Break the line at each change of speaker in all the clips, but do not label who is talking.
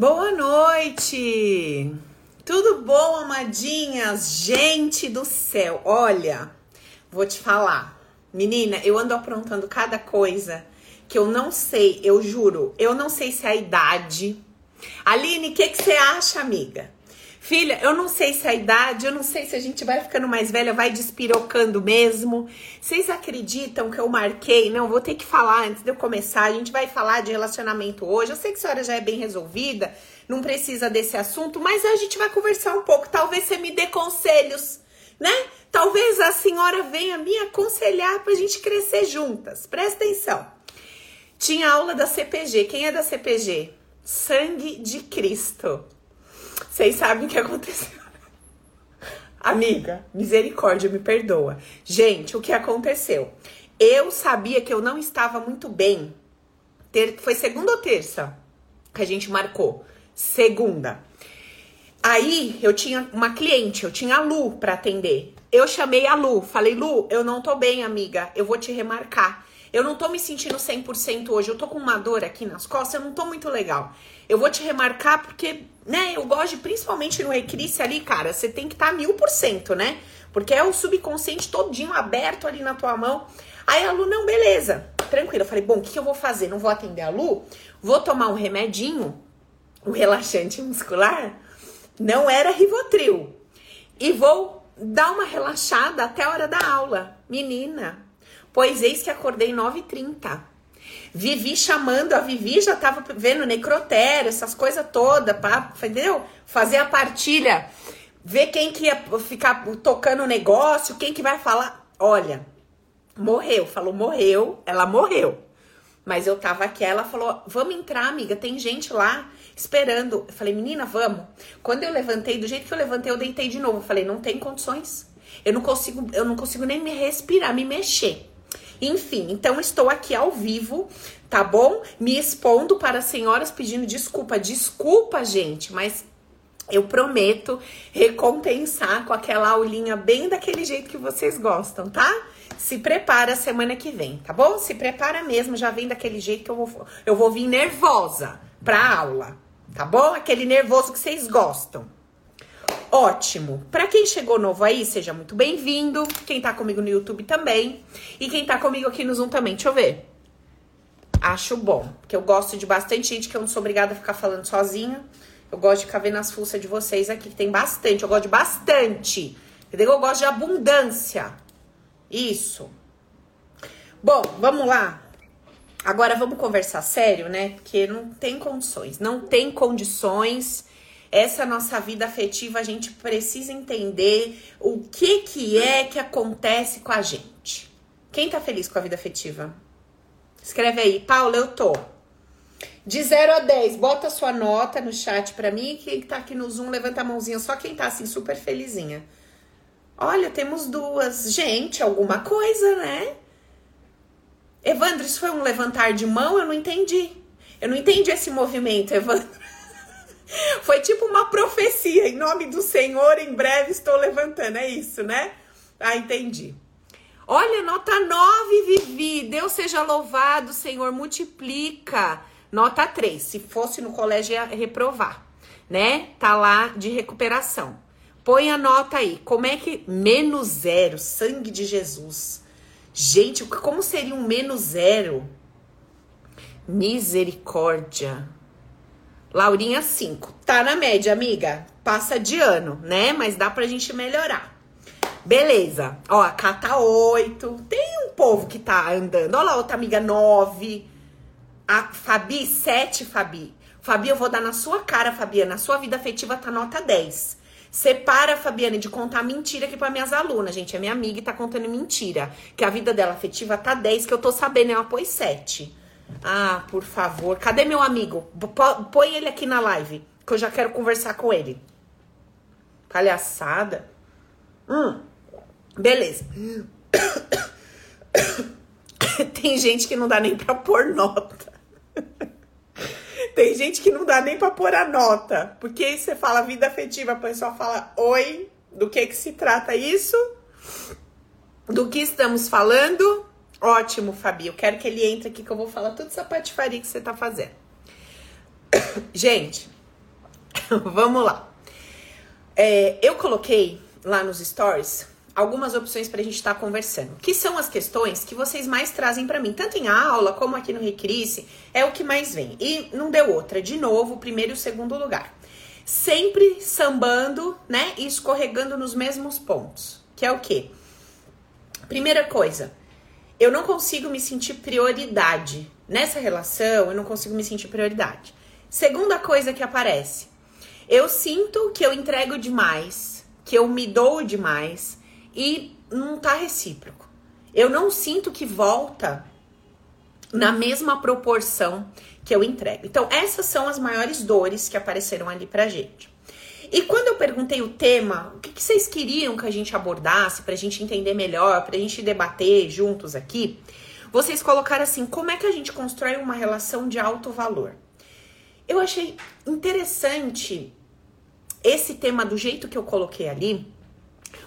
Boa noite! Tudo bom, amadinhas? Gente do céu, olha, vou te falar. Menina, eu ando aprontando cada coisa que eu não sei, eu juro. Eu não sei se é a idade. Aline, o que, que você acha, amiga? Filha, eu não sei se é a idade, eu não sei se a gente vai ficando mais velha, vai despirocando mesmo. Vocês acreditam que eu marquei? Não, vou ter que falar antes de eu começar. A gente vai falar de relacionamento hoje. Eu sei que a senhora já é bem resolvida, não precisa desse assunto, mas a gente vai conversar um pouco. Talvez você me dê conselhos, né? Talvez a senhora venha me aconselhar pra gente crescer juntas. Presta atenção. Tinha aula da CPG. Quem é da CPG? Sangue de Cristo. Vocês sabem o que aconteceu. Amiga, misericórdia, me perdoa. Gente, o que aconteceu? Eu sabia que eu não estava muito bem. Ter, foi segunda ou terça que a gente marcou? Segunda. Aí eu tinha uma cliente, eu tinha a Lu para atender. Eu chamei a Lu, falei: Lu, eu não tô bem, amiga, eu vou te remarcar. Eu não tô me sentindo 100% hoje, eu tô com uma dor aqui nas costas, eu não tô muito legal. Eu vou te remarcar porque, né, eu gosto de, principalmente no Ecrisse ali, cara, você tem que estar tá mil por cento, né? Porque é o subconsciente todinho aberto ali na tua mão. Aí a Lu, não, beleza, tranquilo. Eu falei, bom, o que, que eu vou fazer? Não vou atender a Lu? Vou tomar um remedinho, um relaxante muscular. Não era Rivotril. E vou dar uma relaxada até a hora da aula. Menina, Pois eis que acordei 9h30. Vivi chamando, a Vivi já tava vendo necrotério, essas coisas todas, entendeu? Fazer a partilha, ver quem que ia ficar tocando o negócio, quem que vai falar. Olha, morreu, falou morreu, ela morreu. Mas eu tava aqui, ela falou: "Vamos entrar, amiga, tem gente lá esperando". Eu falei: "Menina, vamos". Quando eu levantei, do jeito que eu levantei, eu deitei de novo. Eu falei: "Não tem condições. Eu não consigo, eu não consigo nem me respirar, me mexer". Enfim, então estou aqui ao vivo, tá bom? Me expondo para as senhoras pedindo desculpa. Desculpa, gente, mas eu prometo recompensar com aquela aulinha bem daquele jeito que vocês gostam, tá? Se prepara semana que vem, tá bom? Se prepara mesmo, já vem daquele jeito que eu vou, eu vou vir nervosa pra aula, tá bom? Aquele nervoso que vocês gostam. Ótimo! Para quem chegou novo aí, seja muito bem-vindo. Quem tá comigo no YouTube também. E quem tá comigo aqui no Zoom também. Deixa eu ver. Acho bom, porque eu gosto de bastante gente que eu não sou obrigada a ficar falando sozinha. Eu gosto de ficar vendo as fuças de vocês aqui, que tem bastante. Eu gosto de bastante. Entendeu? Eu gosto de abundância. Isso. Bom, vamos lá. Agora vamos conversar sério, né? Porque não tem condições. Não tem condições essa nossa vida afetiva, a gente precisa entender o que que é que acontece com a gente. Quem tá feliz com a vida afetiva? Escreve aí, Paula, eu tô. De 0 a 10, bota sua nota no chat pra mim. Quem tá aqui no Zoom, levanta a mãozinha. Só quem tá assim, super felizinha. Olha, temos duas. Gente, alguma coisa, né? Evandro, isso foi um levantar de mão? Eu não entendi. Eu não entendi esse movimento, Evandro. Foi tipo uma profecia, em nome do Senhor, em breve estou levantando, é isso, né? Ah, entendi. Olha, nota 9, Vivi. Deus seja louvado, Senhor, multiplica. Nota 3. Se fosse no colégio, ia reprovar, né? Tá lá de recuperação. Põe a nota aí. Como é que. Menos zero, sangue de Jesus. Gente, como seria um menos zero? Misericórdia. Laurinha 5. Tá na média, amiga. Passa de ano, né? Mas dá pra gente melhorar. Beleza. Ó, a K tá 8. Tem um povo que tá andando. Olha lá, outra amiga 9. A Fabi, 7, Fabi. Fabi, eu vou dar na sua cara, Fabiana. A sua vida afetiva tá nota 10. Separa, Fabiana, de contar mentira aqui para minhas alunas, gente. É minha amiga e tá contando mentira. Que a vida dela afetiva tá 10, que eu tô sabendo, ela pôs 7. Ah, por favor. Cadê meu amigo? Põe ele aqui na live, que eu já quero conversar com ele. Palhaçada. Hum, beleza. Tem gente que não dá nem pra pôr nota. Tem gente que não dá nem pra pôr a nota. Porque você fala vida afetiva, a pessoa fala oi, do que que se trata isso? Do que estamos falando? Ótimo, Fabi. Eu quero que ele entre aqui que eu vou falar toda essa patifaria que você tá fazendo. Gente, Vamos lá. É, eu coloquei lá nos stories algumas opções para a gente estar tá conversando, que são as questões que vocês mais trazem para mim, tanto em aula como aqui no Recrisse, é o que mais vem. E não deu outra, de novo, primeiro e segundo lugar. Sempre sambando, né, e escorregando nos mesmos pontos, que é o quê? Primeira coisa, eu não consigo me sentir prioridade. Nessa relação, eu não consigo me sentir prioridade. Segunda coisa que aparece, eu sinto que eu entrego demais, que eu me dou demais e não tá recíproco. Eu não sinto que volta na mesma proporção que eu entrego. Então, essas são as maiores dores que apareceram ali pra gente. E quando eu perguntei o tema, o que, que vocês queriam que a gente abordasse pra gente entender melhor, pra gente debater juntos aqui, vocês colocaram assim: como é que a gente constrói uma relação de alto valor? Eu achei interessante esse tema do jeito que eu coloquei ali,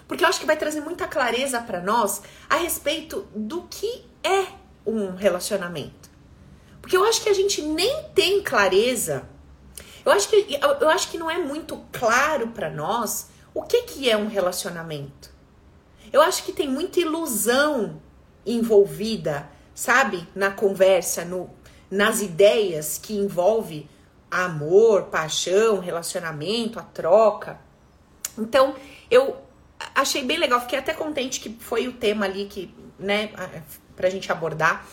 porque eu acho que vai trazer muita clareza para nós a respeito do que é um relacionamento. Porque eu acho que a gente nem tem clareza. Eu acho que eu acho que não é muito claro para nós o que que é um relacionamento. Eu acho que tem muita ilusão envolvida, sabe, na conversa, no nas ideias que envolve amor, paixão, relacionamento, a troca. Então, eu achei bem legal, fiquei até contente que foi o tema ali que, né, pra gente abordar.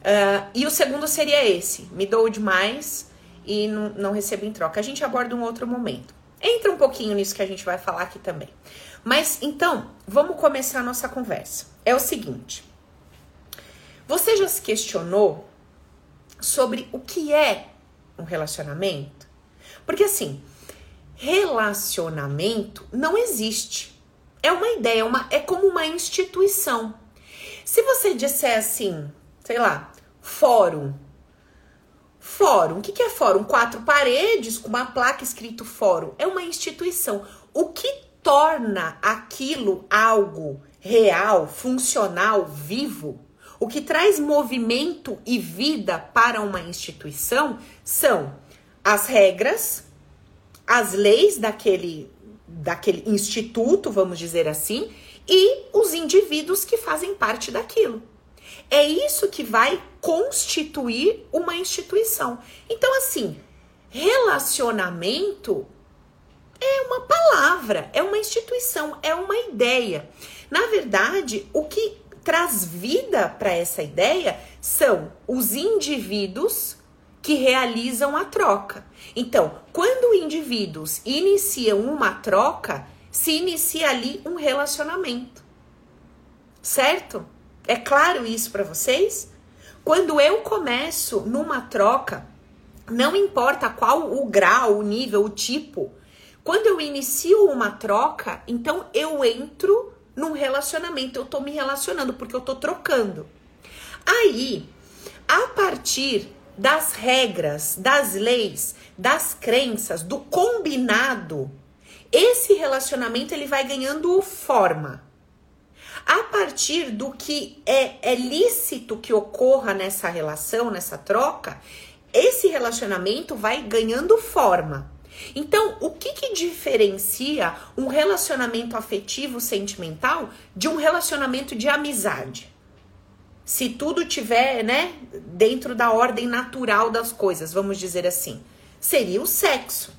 Uh, e o segundo seria esse: me dou demais e não, não recebo em troca. A gente aborda um outro momento. Entra um pouquinho nisso que a gente vai falar aqui também. Mas então, vamos começar a nossa conversa. É o seguinte: você já se questionou sobre o que é um relacionamento? Porque assim, relacionamento não existe. É uma ideia, uma, é como uma instituição. Se você disser assim, sei lá, fórum. Fórum, o que é fórum? Quatro paredes com uma placa escrito fórum. É uma instituição. O que torna aquilo algo real, funcional, vivo, o que traz movimento e vida para uma instituição são as regras, as leis daquele, daquele instituto, vamos dizer assim, e os indivíduos que fazem parte daquilo. É isso que vai constituir uma instituição. Então, assim, relacionamento é uma palavra, é uma instituição, é uma ideia. Na verdade, o que traz vida para essa ideia são os indivíduos que realizam a troca. Então, quando indivíduos iniciam uma troca, se inicia ali um relacionamento. Certo? É claro isso para vocês? Quando eu começo numa troca, não importa qual o grau, o nível, o tipo, quando eu inicio uma troca, então eu entro num relacionamento, eu tô me relacionando porque eu tô trocando. Aí, a partir das regras, das leis, das crenças, do combinado, esse relacionamento ele vai ganhando forma. A partir do que é, é lícito que ocorra nessa relação, nessa troca, esse relacionamento vai ganhando forma. Então, o que, que diferencia um relacionamento afetivo sentimental de um relacionamento de amizade? Se tudo tiver, né, dentro da ordem natural das coisas, vamos dizer assim, seria o sexo.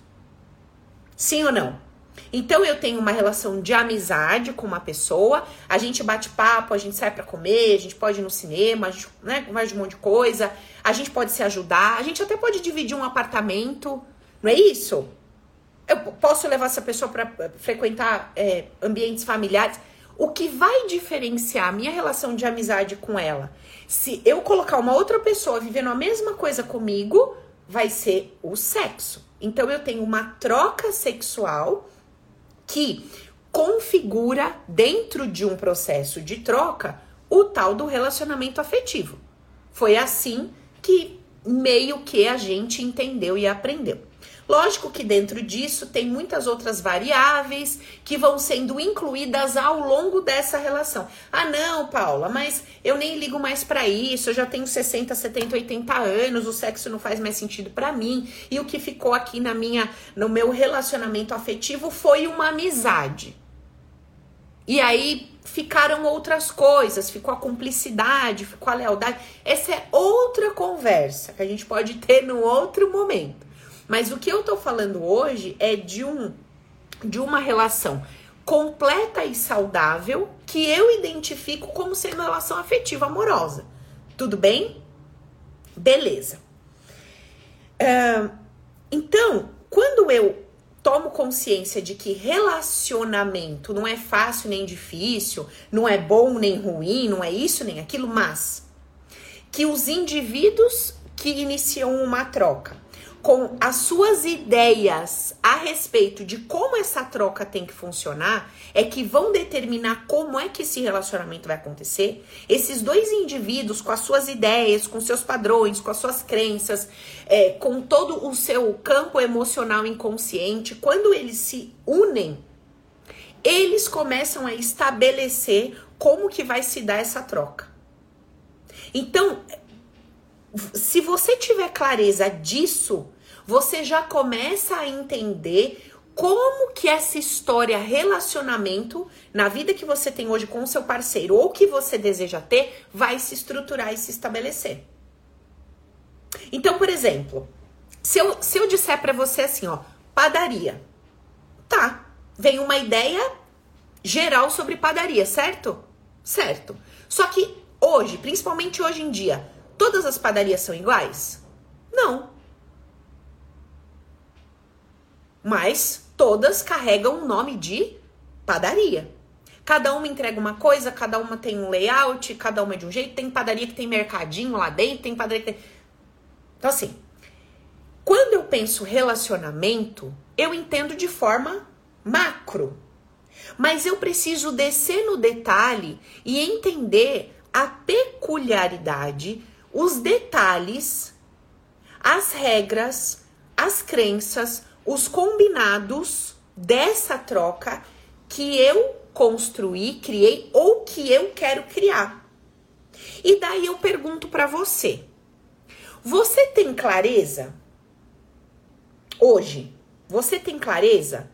Sim ou não? Então eu tenho uma relação de amizade com uma pessoa, a gente bate papo, a gente sai para comer, a gente pode ir no cinema, a gente né, de um monte de coisa, a gente pode se ajudar, a gente até pode dividir um apartamento, não é isso? Eu posso levar essa pessoa para eh, frequentar é, ambientes familiares. O que vai diferenciar a minha relação de amizade com ela, se eu colocar uma outra pessoa vivendo a mesma coisa comigo, vai ser o sexo. Então eu tenho uma troca sexual que configura dentro de um processo de troca o tal do relacionamento afetivo. Foi assim que meio que a gente entendeu e aprendeu. Lógico que dentro disso tem muitas outras variáveis que vão sendo incluídas ao longo dessa relação. Ah, não, Paula, mas eu nem ligo mais para isso, eu já tenho 60, 70, 80 anos, o sexo não faz mais sentido para mim, e o que ficou aqui na minha no meu relacionamento afetivo foi uma amizade. E aí ficaram outras coisas, ficou a cumplicidade, ficou a lealdade. Essa é outra conversa que a gente pode ter no outro momento. Mas o que eu tô falando hoje é de um de uma relação completa e saudável que eu identifico como sendo uma relação afetiva amorosa. Tudo bem? Beleza. Uh, então, quando eu tomo consciência de que relacionamento não é fácil nem difícil, não é bom nem ruim, não é isso nem aquilo, mas que os indivíduos que iniciam uma troca com as suas ideias a respeito de como essa troca tem que funcionar, é que vão determinar como é que esse relacionamento vai acontecer. Esses dois indivíduos, com as suas ideias, com seus padrões, com as suas crenças, é, com todo o seu campo emocional inconsciente, quando eles se unem, eles começam a estabelecer como que vai se dar essa troca. Então, se você tiver clareza disso, você já começa a entender como que essa história relacionamento na vida que você tem hoje com o seu parceiro ou que você deseja ter vai se estruturar e se estabelecer. Então, por exemplo, se eu, se eu disser para você assim, ó, padaria, tá? Vem uma ideia geral sobre padaria, certo? Certo. Só que hoje, principalmente hoje em dia, Todas as padarias são iguais? Não. Mas todas carregam o nome de padaria. Cada uma entrega uma coisa, cada uma tem um layout, cada uma é de um jeito. Tem padaria que tem mercadinho lá dentro, tem padaria que tem. Então, assim, quando eu penso relacionamento, eu entendo de forma macro. Mas eu preciso descer no detalhe e entender a peculiaridade os detalhes, as regras, as crenças, os combinados dessa troca que eu construí, criei ou que eu quero criar. E daí eu pergunto para você: você tem clareza hoje? Você tem clareza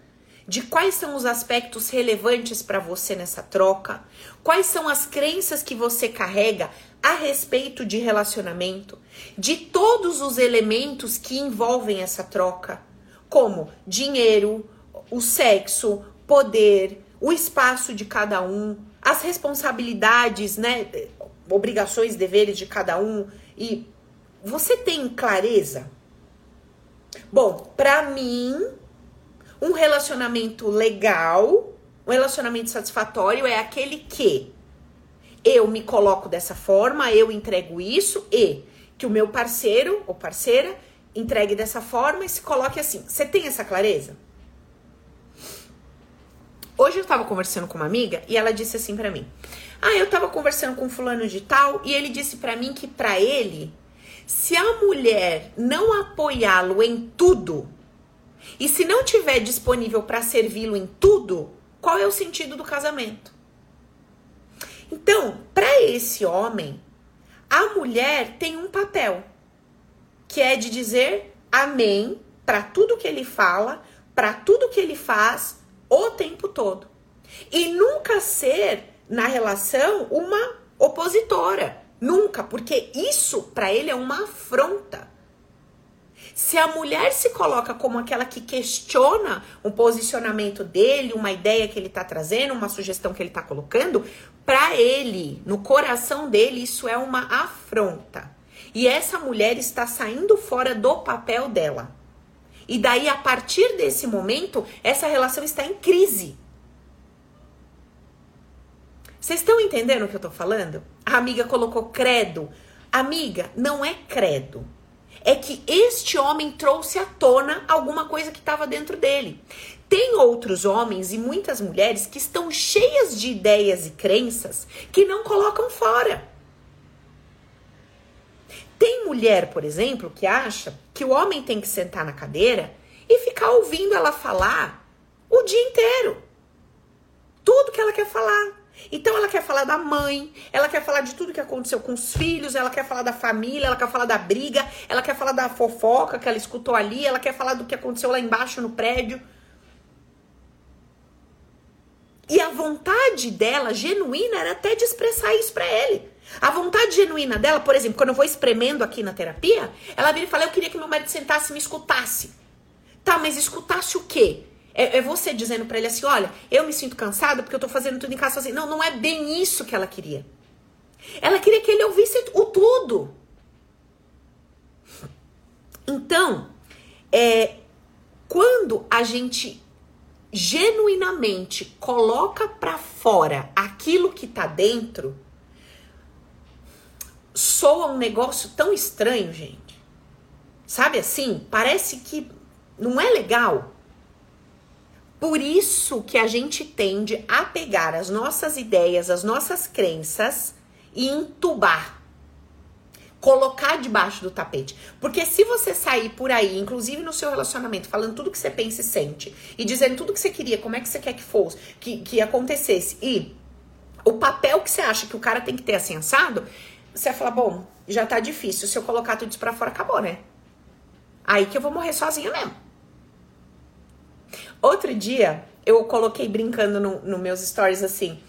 de quais são os aspectos relevantes para você nessa troca? Quais são as crenças que você carrega a respeito de relacionamento, de todos os elementos que envolvem essa troca, como dinheiro, o sexo, poder, o espaço de cada um, as responsabilidades, né, obrigações, deveres de cada um e você tem clareza? Bom, para mim, um relacionamento legal, um relacionamento satisfatório é aquele que eu me coloco dessa forma, eu entrego isso e que o meu parceiro ou parceira entregue dessa forma e se coloque assim. Você tem essa clareza? Hoje eu tava conversando com uma amiga e ela disse assim para mim: "Ah, eu tava conversando com fulano de tal e ele disse para mim que para ele, se a mulher não apoiá-lo em tudo e se não tiver disponível para servi-lo em tudo, qual é o sentido do casamento?" Então, para esse homem, a mulher tem um papel, que é de dizer amém para tudo que ele fala, para tudo que ele faz o tempo todo. E nunca ser na relação uma opositora, nunca, porque isso para ele é uma afronta. Se a mulher se coloca como aquela que questiona um posicionamento dele, uma ideia que ele está trazendo, uma sugestão que ele está colocando, para ele, no coração dele, isso é uma afronta. E essa mulher está saindo fora do papel dela. E daí, a partir desse momento, essa relação está em crise. Vocês estão entendendo o que eu tô falando? A amiga colocou credo. Amiga, não é credo é que este homem trouxe à tona alguma coisa que estava dentro dele. Tem outros homens e muitas mulheres que estão cheias de ideias e crenças que não colocam fora. Tem mulher, por exemplo, que acha que o homem tem que sentar na cadeira e ficar ouvindo ela falar o dia inteiro. Tudo que ela quer falar. Então ela quer falar da mãe, ela quer falar de tudo que aconteceu com os filhos, ela quer falar da família, ela quer falar da briga, ela quer falar da fofoca que ela escutou ali, ela quer falar do que aconteceu lá embaixo no prédio. E a vontade dela, genuína, era até de expressar isso para ele. A vontade genuína dela, por exemplo, quando eu vou espremendo aqui na terapia, ela vira e fala: Eu queria que meu marido sentasse e me escutasse. Tá, mas escutasse o quê? É, é você dizendo para ele assim: Olha, eu me sinto cansada porque eu tô fazendo tudo em casa sozinha. Não, não é bem isso que ela queria. Ela queria que ele ouvisse o tudo. Então, é, quando a gente genuinamente coloca para fora aquilo que tá dentro, soa um negócio tão estranho, gente. Sabe assim? Parece que não é legal. Por isso que a gente tende a pegar as nossas ideias, as nossas crenças e entubar. Colocar debaixo do tapete. Porque se você sair por aí, inclusive no seu relacionamento, falando tudo que você pensa e sente, e dizendo tudo que você queria, como é que você quer que fosse, que, que acontecesse, e o papel que você acha que o cara tem que ter assado, você vai falar, bom, já tá difícil. Se eu colocar tudo isso pra fora, acabou, né? Aí que eu vou morrer sozinha mesmo. Outro dia, eu coloquei brincando nos no meus stories assim.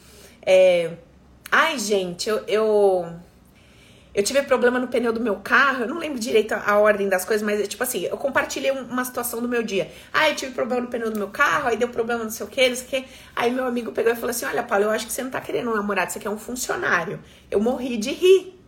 É, Ai, gente, eu, eu, eu. tive problema no pneu do meu carro. Eu não lembro direito a, a ordem das coisas, mas tipo assim, eu compartilhei uma situação do meu dia. Ai, eu tive problema no pneu do meu carro, aí deu problema não sei o que, não sei o que. Aí meu amigo pegou e falou assim: Olha, Paulo, eu acho que você não tá querendo um namorado, você quer um funcionário. Eu morri de rir.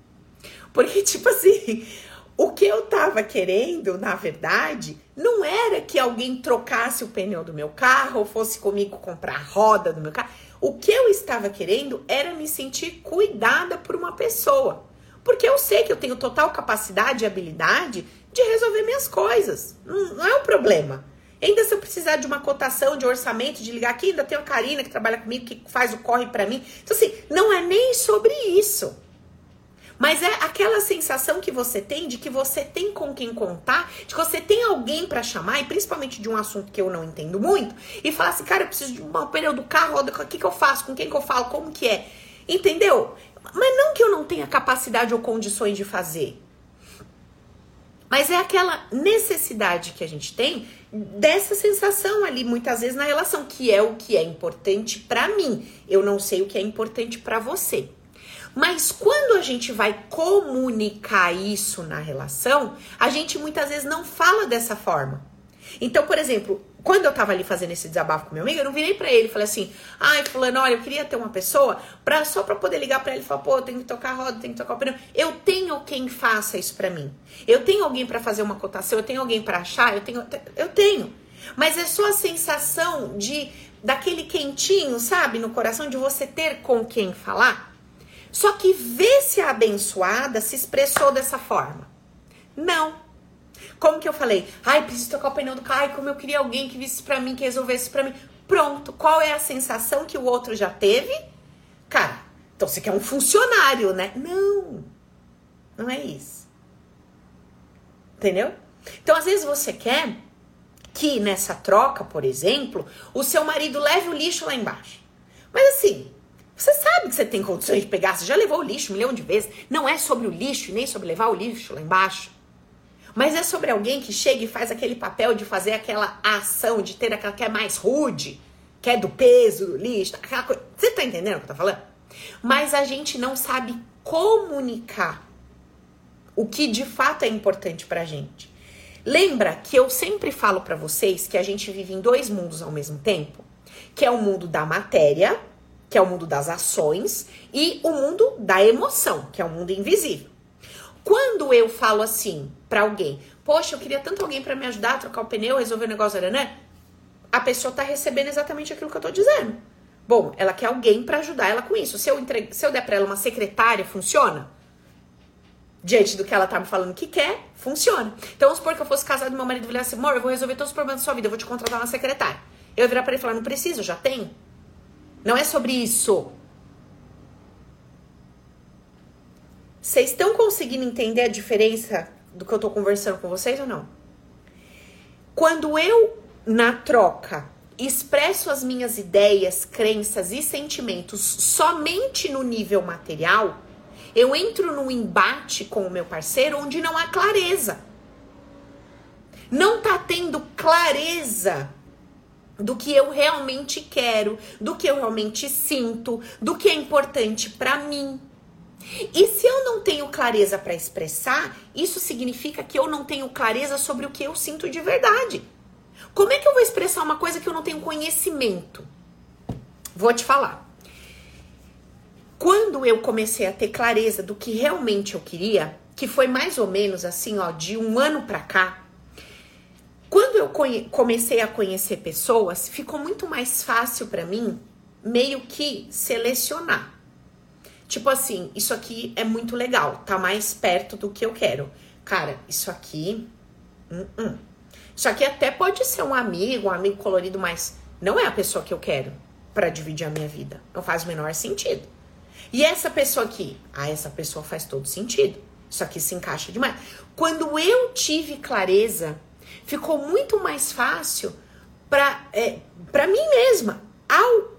Porque, tipo assim, o que eu tava querendo, na verdade, não era que alguém trocasse o pneu do meu carro ou fosse comigo comprar a roda do meu carro. O que eu estava querendo era me sentir cuidada por uma pessoa. Porque eu sei que eu tenho total capacidade e habilidade de resolver minhas coisas. Não, não é um problema. Ainda se eu precisar de uma cotação, de orçamento, de ligar aqui, ainda tem a Karina que trabalha comigo, que faz o corre para mim. Então, assim, não é nem sobre isso. Mas é aquela sensação que você tem de que você tem com quem contar, de que você tem alguém para chamar, e principalmente de um assunto que eu não entendo muito, e falar assim, cara, eu preciso de uma pneu do carro, o que, que eu faço, com quem que eu falo, como que é. Entendeu? Mas não que eu não tenha capacidade ou condições de fazer. Mas é aquela necessidade que a gente tem dessa sensação ali, muitas vezes na relação, que é o que é importante para mim. Eu não sei o que é importante para você. Mas quando a gente vai comunicar isso na relação, a gente muitas vezes não fala dessa forma. Então, por exemplo, quando eu tava ali fazendo esse desabafo com meu amigo, eu não virei para ele e falei assim: ai, fulano, olha, eu queria ter uma pessoa pra, só pra poder ligar para ele e falar, pô, tenho que tocar a roda, tenho que tocar o pneu. Eu tenho quem faça isso para mim. Eu tenho alguém para fazer uma cotação, eu tenho alguém para achar, eu tenho. Eu tenho. Mas é só a sensação de daquele quentinho, sabe, no coração de você ter com quem falar. Só que vê se a abençoada se expressou dessa forma. Não. Como que eu falei? Ai, preciso tocar o pneu do carro. Ai, como eu queria alguém que visse para mim, que resolvesse para mim. Pronto. Qual é a sensação que o outro já teve? Cara, então você quer um funcionário, né? Não. Não é isso. Entendeu? Então, às vezes você quer que nessa troca, por exemplo, o seu marido leve o lixo lá embaixo. Mas assim, você sabe que você tem condições de pegar, você já levou o lixo um milhão de vezes. Não é sobre o lixo, nem sobre levar o lixo lá embaixo. Mas é sobre alguém que chega e faz aquele papel de fazer aquela ação, de ter aquela que é mais rude, que é do peso do lixo, aquela coisa. Você tá entendendo o que eu tô falando? Mas a gente não sabe comunicar o que de fato é importante pra gente. Lembra que eu sempre falo para vocês que a gente vive em dois mundos ao mesmo tempo? Que é o mundo da matéria, que é o mundo das ações, e o mundo da emoção, que é o mundo invisível. Quando eu falo assim para alguém, poxa, eu queria tanto alguém para me ajudar a trocar o pneu, resolver o negócio, né? A pessoa tá recebendo exatamente aquilo que eu tô dizendo. Bom, ela quer alguém para ajudar ela com isso. Se eu, entre... Se eu der pra ela uma secretária, funciona? Diante do que ela tá me falando que quer, funciona. Então, vamos supor que eu fosse casada e meu marido falasse assim, amor, eu vou resolver todos os problemas da sua vida, eu vou te contratar uma secretária. Eu ia virar pra ele e falar, não precisa, já tenho. Não é sobre isso. Vocês estão conseguindo entender a diferença do que eu tô conversando com vocês ou não? Quando eu, na troca, expresso as minhas ideias, crenças e sentimentos somente no nível material, eu entro num embate com o meu parceiro onde não há clareza. Não tá tendo clareza do que eu realmente quero, do que eu realmente sinto, do que é importante para mim. E se eu não tenho clareza para expressar, isso significa que eu não tenho clareza sobre o que eu sinto de verdade. Como é que eu vou expressar uma coisa que eu não tenho conhecimento? Vou te falar. Quando eu comecei a ter clareza do que realmente eu queria, que foi mais ou menos assim, ó, de um ano pra cá, quando eu comecei a conhecer pessoas, ficou muito mais fácil para mim meio que selecionar. Tipo assim, isso aqui é muito legal, tá mais perto do que eu quero. Cara, isso aqui. Uh -uh. Isso aqui até pode ser um amigo, um amigo colorido, mas não é a pessoa que eu quero para dividir a minha vida. Não faz o menor sentido. E essa pessoa aqui? Ah, essa pessoa faz todo sentido. Isso aqui se encaixa demais. Quando eu tive clareza, ficou muito mais fácil para é, pra mim mesma. Ao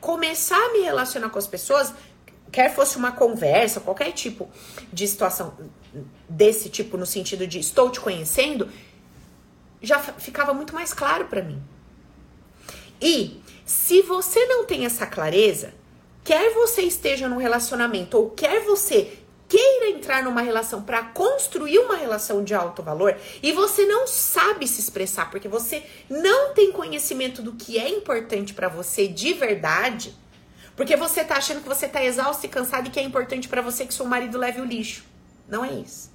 começar a me relacionar com as pessoas, quer fosse uma conversa, qualquer tipo de situação desse tipo, no sentido de estou te conhecendo, já ficava muito mais claro para mim. E se você não tem essa clareza, quer você esteja num relacionamento ou quer você queira entrar numa relação para construir uma relação de alto valor e você não sabe se expressar porque você não tem conhecimento do que é importante para você de verdade, porque você tá achando que você tá exausto e cansado e que é importante para você que seu marido leve o lixo. Não é isso.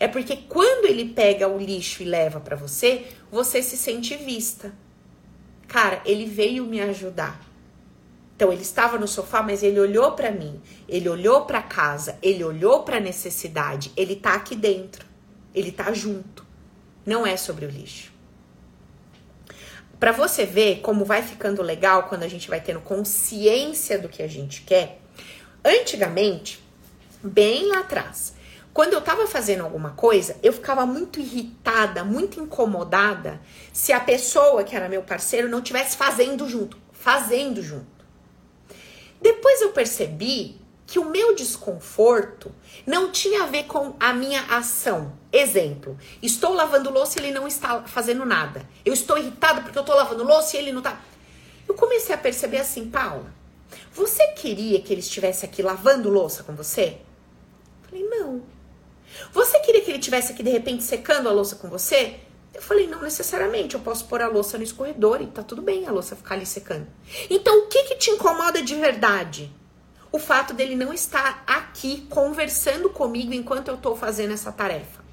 É porque quando ele pega o lixo e leva para você, você se sente vista. Cara, ele veio me ajudar. Então ele estava no sofá, mas ele olhou para mim, ele olhou para casa, ele olhou para a necessidade, ele tá aqui dentro. Ele tá junto. Não é sobre o lixo. Para você ver como vai ficando legal quando a gente vai tendo consciência do que a gente quer. Antigamente, bem lá atrás, quando eu tava fazendo alguma coisa, eu ficava muito irritada, muito incomodada se a pessoa que era meu parceiro não tivesse fazendo junto, fazendo junto. Depois eu percebi que o meu desconforto não tinha a ver com a minha ação. Exemplo, estou lavando louça e ele não está fazendo nada. Eu estou irritada porque eu estou lavando louça e ele não está. Eu comecei a perceber assim, Paula, você queria que ele estivesse aqui lavando louça com você? Falei, não. Você queria que ele estivesse aqui de repente secando a louça com você? Eu falei, não necessariamente, eu posso pôr a louça no escorredor e tá tudo bem a louça ficar ali secando. Então, o que que te incomoda de verdade? O fato dele não estar aqui conversando comigo enquanto eu tô fazendo essa tarefa.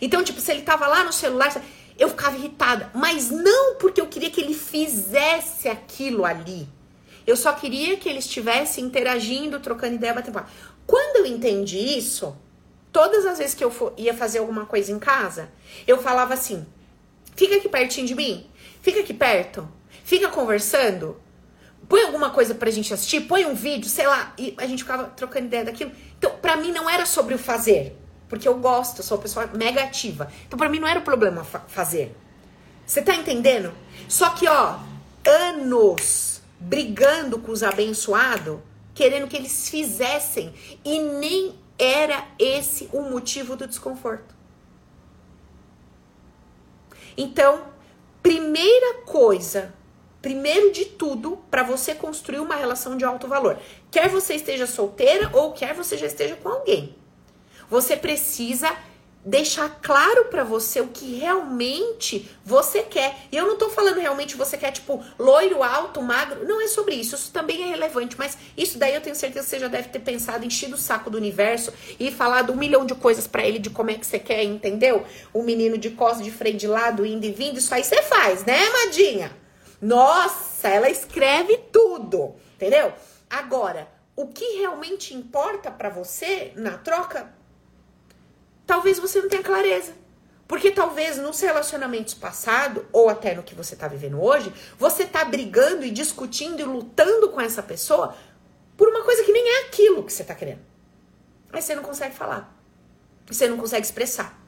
Então, tipo, se ele tava lá no celular, eu ficava irritada, mas não porque eu queria que ele fizesse aquilo ali. Eu só queria que ele estivesse interagindo, trocando ideia, batendo papo. Quando eu entendi isso, Todas as vezes que eu for, ia fazer alguma coisa em casa, eu falava assim: fica aqui pertinho de mim, fica aqui perto, fica conversando, põe alguma coisa pra gente assistir, põe um vídeo, sei lá, e a gente ficava trocando ideia daquilo. Então, pra mim não era sobre o fazer, porque eu gosto, sou uma pessoa mega ativa. Então, pra mim não era o problema fa fazer. Você tá entendendo? Só que, ó, anos brigando com os abençoados, querendo que eles fizessem e nem era esse o motivo do desconforto. Então, primeira coisa, primeiro de tudo, para você construir uma relação de alto valor, quer você esteja solteira ou quer você já esteja com alguém, você precisa deixar claro para você o que realmente você quer. E eu não tô falando realmente você quer tipo loiro, alto, magro, não é sobre isso. Isso também é relevante, mas isso daí eu tenho certeza que você já deve ter pensado, enchido o saco do universo e falado um milhão de coisas para ele de como é que você quer, entendeu? O menino de costas, de freio de lado, indo e vindo, isso aí você faz, né, Madinha? Nossa, ela escreve tudo, entendeu? Agora, o que realmente importa para você na troca talvez você não tenha clareza. Porque talvez nos relacionamentos passados, ou até no que você tá vivendo hoje, você tá brigando e discutindo e lutando com essa pessoa por uma coisa que nem é aquilo que você tá querendo. Mas você não consegue falar. Você não consegue expressar.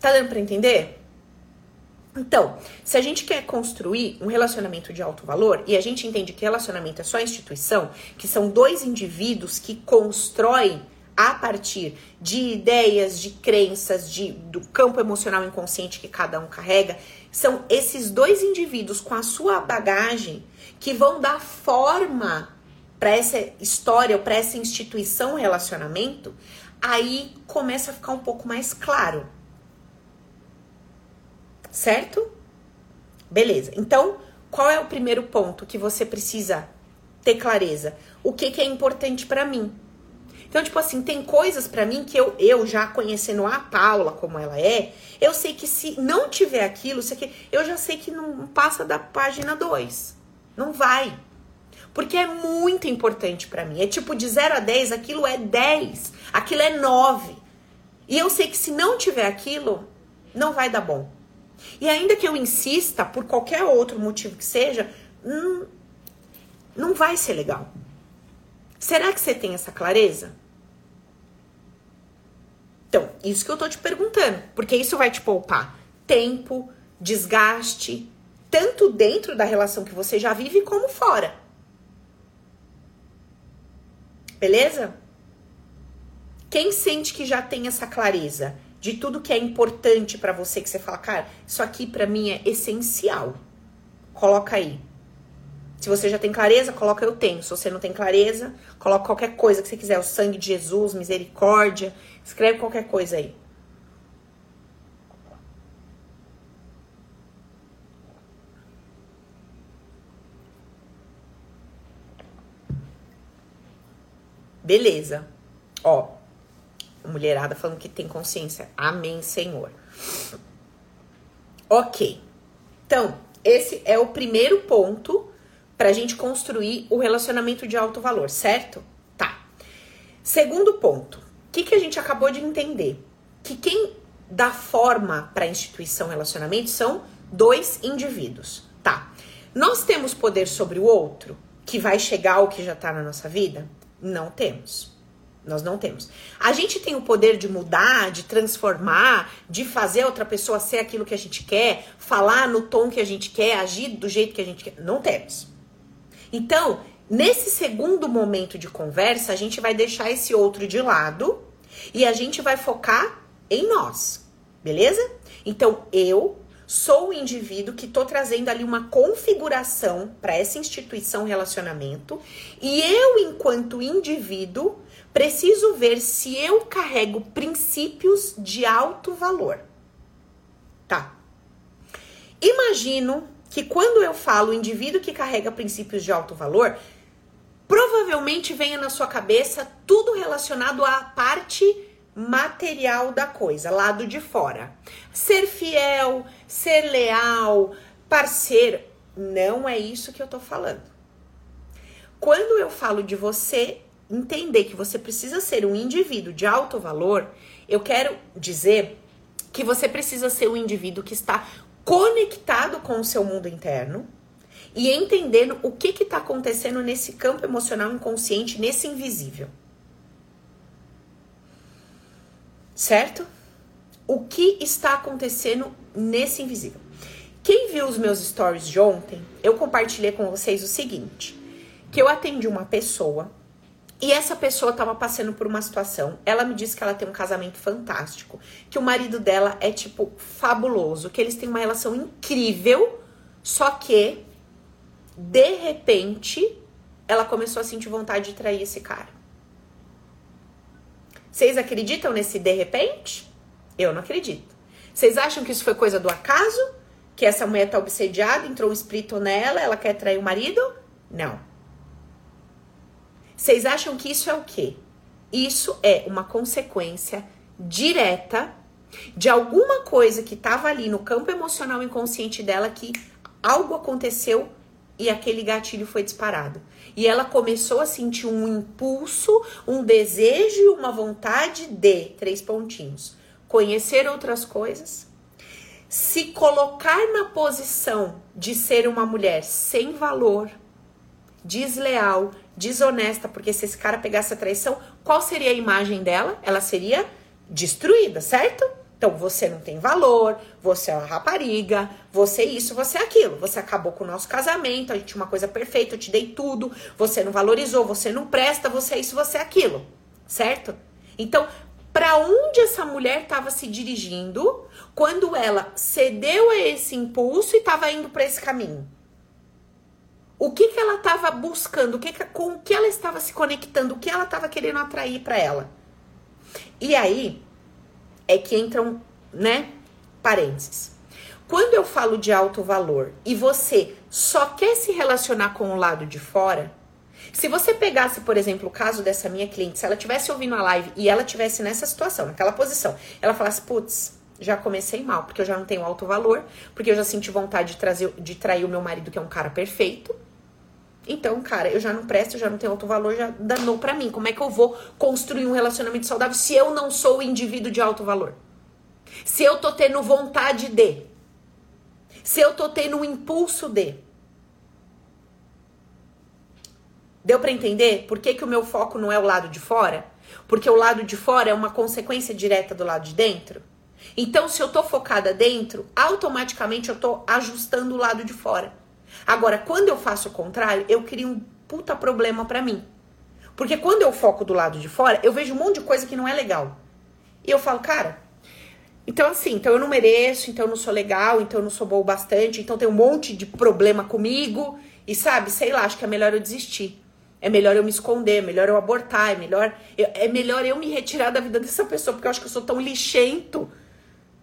Tá dando para entender? Então, se a gente quer construir um relacionamento de alto valor e a gente entende que relacionamento é só instituição, que são dois indivíduos que constroem a partir de ideias, de crenças, de, do campo emocional inconsciente que cada um carrega, são esses dois indivíduos com a sua bagagem que vão dar forma para essa história para essa instituição relacionamento, aí começa a ficar um pouco mais claro. Certo? Beleza. Então, qual é o primeiro ponto que você precisa ter clareza? O que, que é importante para mim? Então, tipo assim, tem coisas para mim que eu, eu já conhecendo a Paula como ela é, eu sei que se não tiver aquilo, isso aqui, eu já sei que não passa da página 2. Não vai. Porque é muito importante para mim. É tipo de 0 a 10, aquilo é 10, aquilo é 9. E eu sei que se não tiver aquilo, não vai dar bom. E ainda que eu insista, por qualquer outro motivo que seja, hum, não vai ser legal. Será que você tem essa clareza? Então, isso que eu tô te perguntando, porque isso vai te poupar tempo, desgaste, tanto dentro da relação que você já vive como fora. Beleza? Quem sente que já tem essa clareza de tudo que é importante para você, que você fala, cara, isso aqui para mim é essencial. Coloca aí. Se você já tem clareza, coloca eu tenho. Se você não tem clareza, coloca qualquer coisa que você quiser. O sangue de Jesus, misericórdia. Escreve qualquer coisa aí. Beleza. Ó, mulherada falando que tem consciência. Amém, Senhor. Ok. Então, esse é o primeiro ponto para a gente construir o relacionamento de alto valor, certo? Tá. Segundo ponto, o que, que a gente acabou de entender? Que quem dá forma para a instituição relacionamento são dois indivíduos, tá? Nós temos poder sobre o outro que vai chegar ao que já está na nossa vida? Não temos. Nós não temos. A gente tem o poder de mudar, de transformar, de fazer outra pessoa ser aquilo que a gente quer, falar no tom que a gente quer, agir do jeito que a gente quer. Não temos. Então, nesse segundo momento de conversa, a gente vai deixar esse outro de lado e a gente vai focar em nós. Beleza? Então, eu sou o indivíduo que estou trazendo ali uma configuração para essa instituição relacionamento e eu, enquanto indivíduo, preciso ver se eu carrego princípios de alto valor. Tá. Imagino que quando eu falo indivíduo que carrega princípios de alto valor, provavelmente venha na sua cabeça tudo relacionado à parte material da coisa, lado de fora. Ser fiel, ser leal, parceiro. Não é isso que eu tô falando. Quando eu falo de você entender que você precisa ser um indivíduo de alto valor, eu quero dizer que você precisa ser um indivíduo que está conectado com o seu mundo interno e entendendo o que está acontecendo nesse campo emocional inconsciente, nesse invisível. Certo? O que está acontecendo nesse invisível? Quem viu os meus stories de ontem, eu compartilhei com vocês o seguinte: que eu atendi uma pessoa e essa pessoa estava passando por uma situação. Ela me disse que ela tem um casamento fantástico, que o marido dela é tipo fabuloso, que eles têm uma relação incrível, só que de repente ela começou a sentir vontade de trair esse cara. Vocês acreditam nesse de repente? Eu não acredito. Vocês acham que isso foi coisa do acaso? Que essa mulher tá obsediada, entrou um espírito nela, ela quer trair o marido? Não. Vocês acham que isso é o quê? Isso é uma consequência direta de alguma coisa que estava ali no campo emocional inconsciente dela que algo aconteceu e aquele gatilho foi disparado. E ela começou a sentir um impulso, um desejo e uma vontade de três pontinhos. Conhecer outras coisas, se colocar na posição de ser uma mulher sem valor, desleal, desonesta, porque se esse cara pegasse a traição, qual seria a imagem dela? Ela seria destruída, certo? Então, você não tem valor, você é uma rapariga, você é isso, você é aquilo. Você acabou com o nosso casamento, a gente tinha uma coisa perfeita, eu te dei tudo, você não valorizou, você não presta, você é isso, você é aquilo. Certo? Então, para onde essa mulher estava se dirigindo quando ela cedeu a esse impulso e estava indo para esse caminho? O que, que ela estava buscando? O que, que com o que ela estava se conectando? O que ela estava querendo atrair para ela? E aí é que entram, né? Parênteses. Quando eu falo de alto valor e você só quer se relacionar com o lado de fora, se você pegasse, por exemplo, o caso dessa minha cliente, se ela tivesse ouvindo a live e ela tivesse nessa situação, naquela posição, ela falasse, putz, já comecei mal, porque eu já não tenho alto valor, porque eu já senti vontade de, trazer, de trair o meu marido, que é um cara perfeito, então, cara, eu já não presto, já não tenho alto valor, já danou para mim. Como é que eu vou construir um relacionamento saudável se eu não sou o indivíduo de alto valor? Se eu tô tendo vontade de. Se eu tô tendo um impulso de. Deu para entender por que, que o meu foco não é o lado de fora? Porque o lado de fora é uma consequência direta do lado de dentro? Então, se eu tô focada dentro, automaticamente eu tô ajustando o lado de fora. Agora, quando eu faço o contrário, eu crio um puta problema para mim. Porque quando eu foco do lado de fora, eu vejo um monte de coisa que não é legal. E eu falo, cara, então assim, então eu não mereço, então eu não sou legal, então eu não sou bom bastante, então tem um monte de problema comigo. E sabe, sei lá, acho que é melhor eu desistir. É melhor eu me esconder, é melhor eu abortar, é melhor, eu, é melhor eu me retirar da vida dessa pessoa, porque eu acho que eu sou tão lixento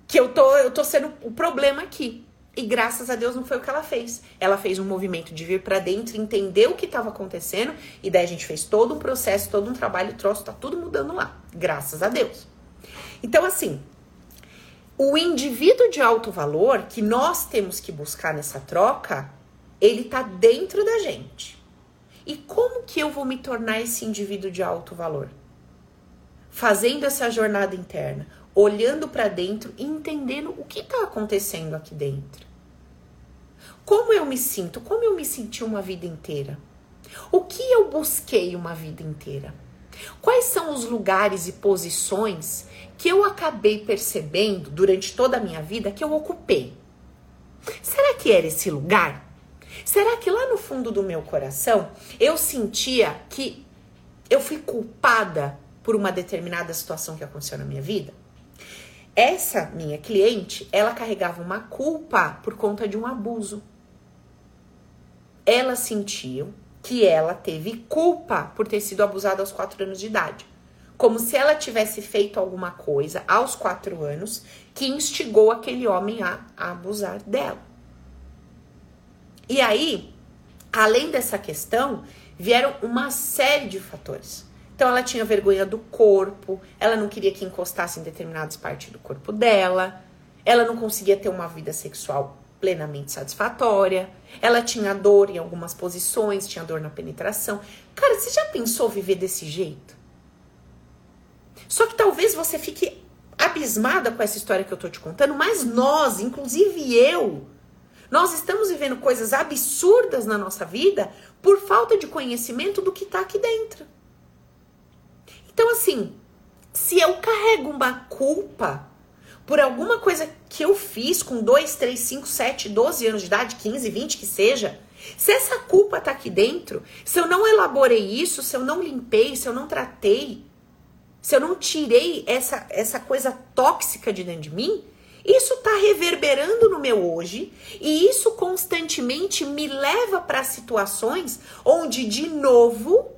que eu tô, eu tô sendo o problema aqui. E graças a Deus não foi o que ela fez. Ela fez um movimento de vir para dentro, entender o que estava acontecendo, e daí a gente fez todo um processo, todo um trabalho, troço, tá tudo mudando lá. Graças a Deus. Então, assim, o indivíduo de alto valor que nós temos que buscar nessa troca, ele tá dentro da gente. E como que eu vou me tornar esse indivíduo de alto valor? Fazendo essa jornada interna, olhando para dentro e entendendo o que está acontecendo aqui dentro. Como eu me sinto? Como eu me senti uma vida inteira? O que eu busquei uma vida inteira? Quais são os lugares e posições que eu acabei percebendo durante toda a minha vida que eu ocupei? Será que era esse lugar? Será que lá no fundo do meu coração eu sentia que eu fui culpada por uma determinada situação que aconteceu na minha vida? Essa minha cliente, ela carregava uma culpa por conta de um abuso. Ela sentiu que ela teve culpa por ter sido abusada aos quatro anos de idade. Como se ela tivesse feito alguma coisa aos quatro anos que instigou aquele homem a, a abusar dela. E aí, além dessa questão, vieram uma série de fatores. Então ela tinha vergonha do corpo, ela não queria que encostasse em determinadas partes do corpo dela, ela não conseguia ter uma vida sexual plenamente satisfatória, ela tinha dor em algumas posições, tinha dor na penetração. Cara, você já pensou viver desse jeito? Só que talvez você fique abismada com essa história que eu tô te contando, mas nós, inclusive eu, nós estamos vivendo coisas absurdas na nossa vida por falta de conhecimento do que tá aqui dentro. Então, assim, se eu carrego uma culpa por alguma coisa que eu fiz com 2, 3, 5, 7, 12 anos de idade, 15, 20 que seja, se essa culpa tá aqui dentro, se eu não elaborei isso, se eu não limpei, se eu não tratei, se eu não tirei essa, essa coisa tóxica de dentro de mim, isso tá reverberando no meu hoje e isso constantemente me leva para situações onde, de novo,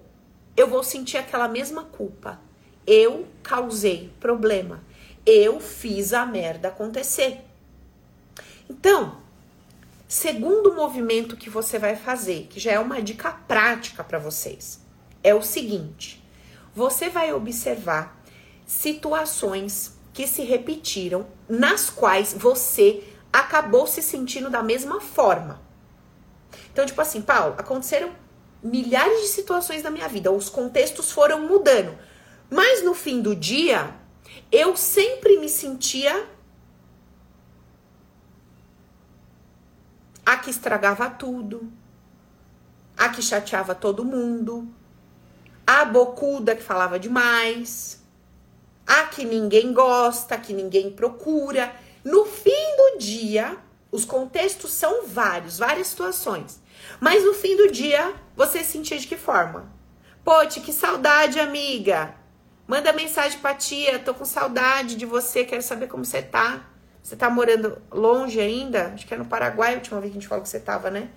eu vou sentir aquela mesma culpa. Eu causei problema. Eu fiz a merda acontecer. Então, segundo movimento que você vai fazer, que já é uma dica prática para vocês, é o seguinte: você vai observar situações que se repetiram, nas quais você acabou se sentindo da mesma forma. Então, tipo assim, Paulo, aconteceram milhares de situações na minha vida, os contextos foram mudando. Mas no fim do dia, eu sempre me sentia a que estragava tudo, a que chateava todo mundo, a bocuda que falava demais, a que ninguém gosta, que ninguém procura. No fim do dia, os contextos são vários, várias situações. Mas no fim do dia, você sentia de que forma? Pote, que saudade, amiga. Manda mensagem pra tia, tô com saudade de você, quero saber como você tá. Você tá morando longe ainda? Acho que é no Paraguai a última vez que a gente falou que você tava, né?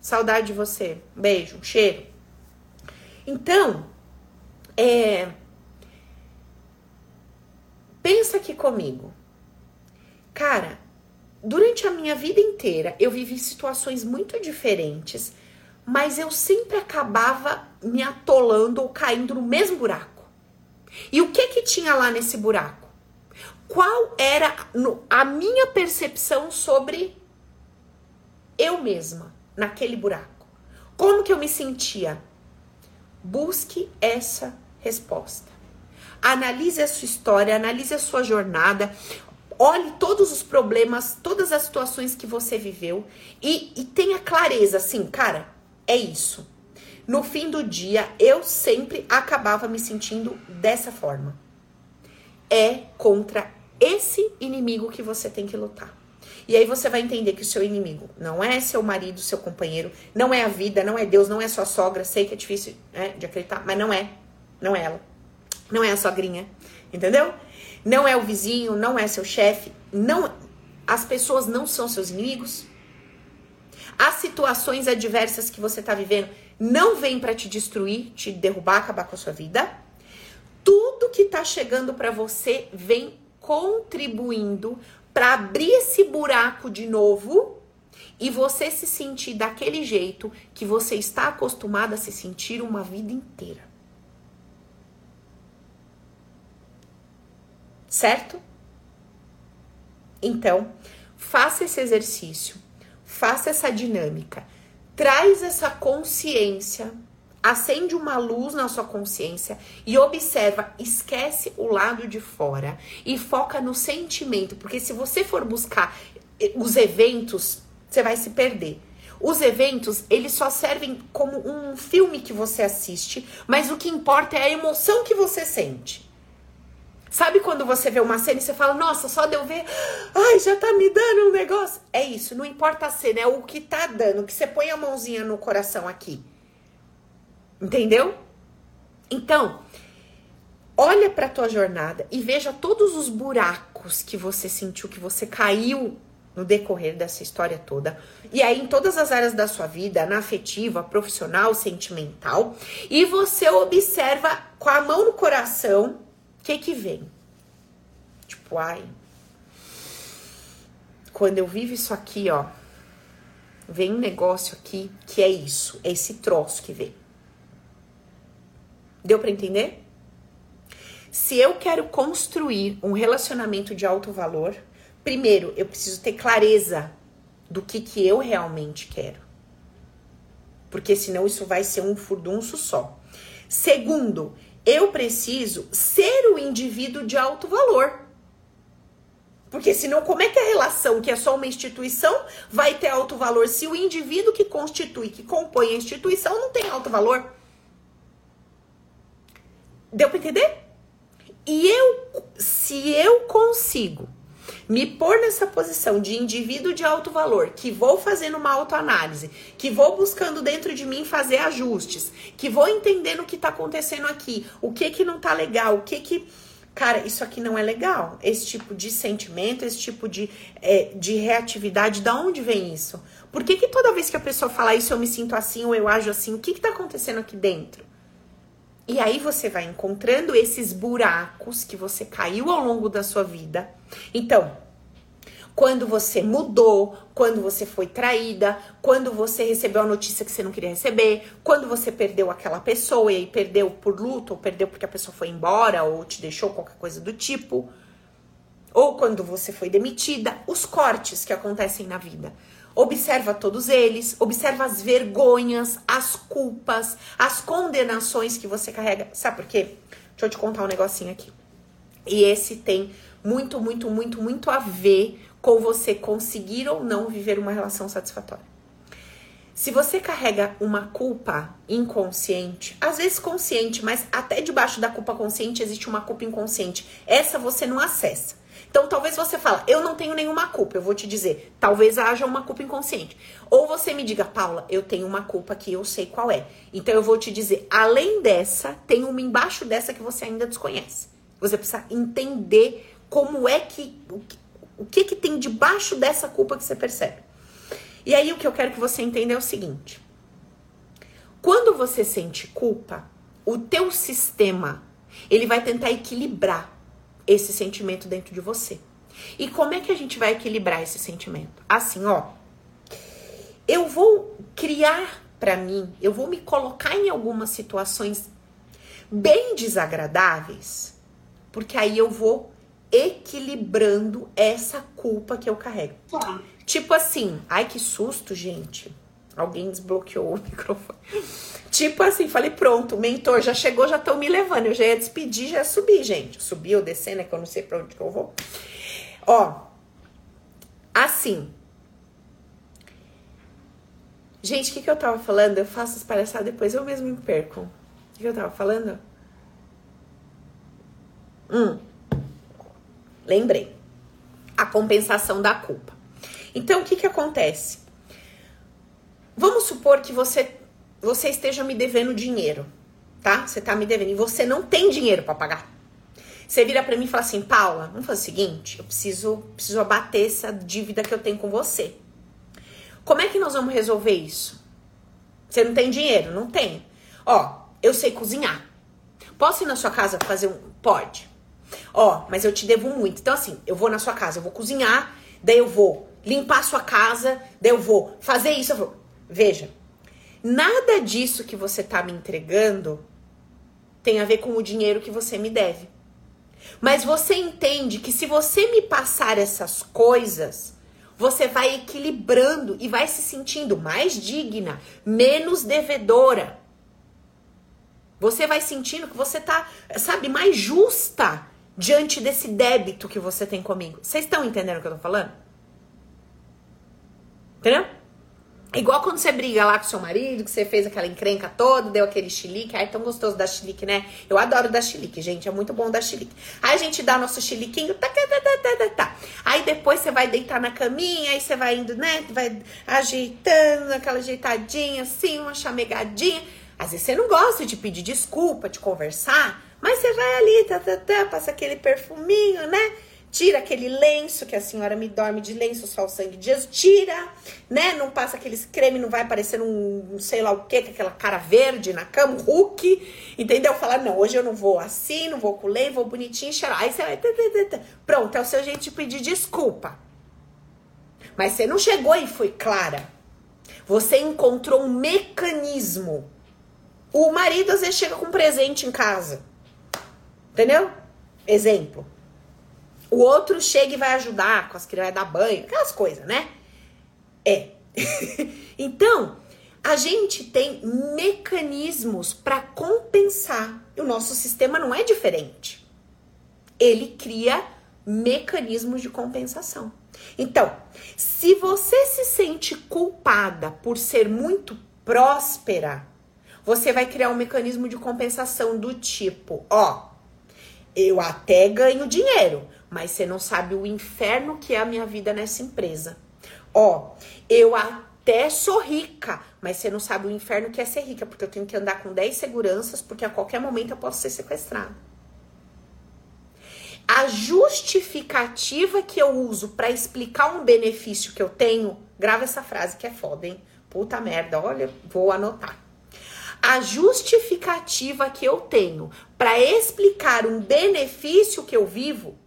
Saudade de você. Beijo, cheiro. Então, é. Pensa aqui comigo. Cara, durante a minha vida inteira eu vivi situações muito diferentes, mas eu sempre acabava me atolando ou caindo no mesmo buraco. E o que que tinha lá nesse buraco? Qual era a minha percepção sobre eu mesma naquele buraco? Como que eu me sentia? Busque essa resposta. Analise a sua história, analise a sua jornada, olhe todos os problemas, todas as situações que você viveu e, e tenha clareza, assim, cara, é isso. No fim do dia, eu sempre acabava me sentindo dessa forma. É contra esse inimigo que você tem que lutar. E aí você vai entender que o seu inimigo não é seu marido, seu companheiro, não é a vida, não é Deus, não é sua sogra. Sei que é difícil né, de acreditar, mas não é. Não é ela. Não é a sogrinha. Entendeu? Não é o vizinho, não é seu chefe. Não, as pessoas não são seus inimigos. As situações adversas que você está vivendo não vêm para te destruir, te derrubar, acabar com a sua vida. Tudo que está chegando para você vem contribuindo para abrir esse buraco de novo e você se sentir daquele jeito que você está acostumado a se sentir uma vida inteira. Certo? Então, faça esse exercício, faça essa dinâmica, traz essa consciência acende uma luz na sua consciência e observa, esquece o lado de fora e foca no sentimento, porque se você for buscar eh, os eventos, você vai se perder. Os eventos, eles só servem como um filme que você assiste, mas o que importa é a emoção que você sente. Sabe quando você vê uma cena e você fala, nossa, só de eu ver, ai, já tá me dando um negócio? É isso, não importa a cena, é o que tá dando, que você põe a mãozinha no coração aqui. Entendeu? Então, olha para tua jornada e veja todos os buracos que você sentiu que você caiu no decorrer dessa história toda. E aí, em todas as áreas da sua vida, na afetiva, profissional, sentimental, e você observa com a mão no coração que que vem. Tipo, ai. Quando eu vivo isso aqui, ó, vem um negócio aqui que é isso, é esse troço que vem. Deu para entender? Se eu quero construir um relacionamento de alto valor, primeiro eu preciso ter clareza do que, que eu realmente quero. Porque senão isso vai ser um furdunço só. Segundo, eu preciso ser o indivíduo de alto valor. Porque senão, como é que a relação, que é só uma instituição, vai ter alto valor se o indivíduo que constitui, que compõe a instituição, não tem alto valor? Deu para entender? E eu, se eu consigo me pôr nessa posição de indivíduo de alto valor, que vou fazendo uma autoanálise, que vou buscando dentro de mim fazer ajustes, que vou entendendo o que tá acontecendo aqui, o que que não tá legal, o que que. Cara, isso aqui não é legal. Esse tipo de sentimento, esse tipo de, é, de reatividade, da onde vem isso? Por que, que toda vez que a pessoa fala isso eu me sinto assim ou eu ajo assim? O que, que tá acontecendo aqui dentro? E aí você vai encontrando esses buracos que você caiu ao longo da sua vida. Então, quando você mudou, quando você foi traída, quando você recebeu a notícia que você não queria receber, quando você perdeu aquela pessoa e aí perdeu por luto, ou perdeu porque a pessoa foi embora, ou te deixou qualquer coisa do tipo, ou quando você foi demitida, os cortes que acontecem na vida. Observa todos eles, observa as vergonhas, as culpas, as condenações que você carrega. Sabe por quê? Deixa eu te contar um negocinho aqui. E esse tem muito, muito, muito, muito a ver com você conseguir ou não viver uma relação satisfatória. Se você carrega uma culpa inconsciente, às vezes consciente, mas até debaixo da culpa consciente existe uma culpa inconsciente. Essa você não acessa. Então, talvez você fale, eu não tenho nenhuma culpa. Eu vou te dizer, talvez haja uma culpa inconsciente. Ou você me diga, Paula, eu tenho uma culpa que eu sei qual é. Então, eu vou te dizer, além dessa, tem uma embaixo dessa que você ainda desconhece. Você precisa entender como é que o, que, o que, que tem debaixo dessa culpa que você percebe. E aí, o que eu quero que você entenda é o seguinte: quando você sente culpa, o teu sistema ele vai tentar equilibrar esse sentimento dentro de você. E como é que a gente vai equilibrar esse sentimento? Assim, ó. Eu vou criar para mim, eu vou me colocar em algumas situações bem desagradáveis, porque aí eu vou equilibrando essa culpa que eu carrego. Tá. Tipo assim, ai que susto, gente. Alguém desbloqueou o microfone. Tipo assim, falei, pronto, mentor já chegou, já estão me levando. Eu já ia despedir, já subir, gente. Subir ou descer, né? Que eu não sei pra onde que eu vou. Ó, assim. Gente, o que, que eu tava falando? Eu faço as palhaçadas, depois eu mesmo me perco. O que, que eu tava falando? Hum. Lembrei. A compensação da culpa. Então, o que, que acontece? Vamos supor que você você esteja me devendo dinheiro, tá? Você tá me devendo e você não tem dinheiro para pagar. Você vira para mim e fala assim: "Paula, vamos fazer o seguinte, eu preciso preciso abater essa dívida que eu tenho com você. Como é que nós vamos resolver isso? Você não tem dinheiro, não tem. Ó, eu sei cozinhar. Posso ir na sua casa fazer um pode. Ó, mas eu te devo muito. Então assim, eu vou na sua casa, eu vou cozinhar, daí eu vou limpar a sua casa, daí eu vou fazer isso, eu vou. Veja, Nada disso que você tá me entregando tem a ver com o dinheiro que você me deve. Mas você entende que se você me passar essas coisas, você vai equilibrando e vai se sentindo mais digna, menos devedora. Você vai sentindo que você tá, sabe, mais justa diante desse débito que você tem comigo. Vocês estão entendendo o que eu tô falando? Entendeu? Igual quando você briga lá com seu marido, que você fez aquela encrenca toda, deu aquele chilique. Ai, tão gostoso da chilique, né? Eu adoro dar chilique, gente. É muito bom dar chilique. Aí a gente dá nosso chiliquinho, tá, tá, tá, tá, tá, tá. Aí depois você vai deitar na caminha, aí você vai indo, né? Vai ajeitando, aquela ajeitadinha, assim, uma chamegadinha. Às vezes você não gosta de pedir desculpa, de conversar, mas você vai ali, tá, tá, tá, passa aquele perfuminho, né? Tira aquele lenço que a senhora me dorme de lenço, só o sangue de Jesus, tira, né? Não passa aqueles creme, não vai parecer um, sei lá o que, com aquela cara verde na cama, um entendeu? Falar, não, hoje eu não vou assim, não vou com lei, vou bonitinho, cheirar. Aí você vai, pronto, é o seu jeito de pedir desculpa. Mas você não chegou e foi clara. Você encontrou um mecanismo. O marido às vezes chega com um presente em casa. Entendeu? Exemplo. O outro chega e vai ajudar com as crianças, vai dar banho, aquelas coisas, né? É. então, a gente tem mecanismos para compensar. O nosso sistema não é diferente. Ele cria mecanismos de compensação. Então, se você se sente culpada por ser muito próspera, você vai criar um mecanismo de compensação do tipo, ó, eu até ganho dinheiro, mas você não sabe o inferno que é a minha vida nessa empresa. Ó, eu até sou rica, mas você não sabe o inferno que é ser rica, porque eu tenho que andar com 10 seguranças, porque a qualquer momento eu posso ser sequestrada. A justificativa que eu uso para explicar um benefício que eu tenho, grava essa frase que é foda, hein? Puta merda, olha, vou anotar. A justificativa que eu tenho para explicar um benefício que eu vivo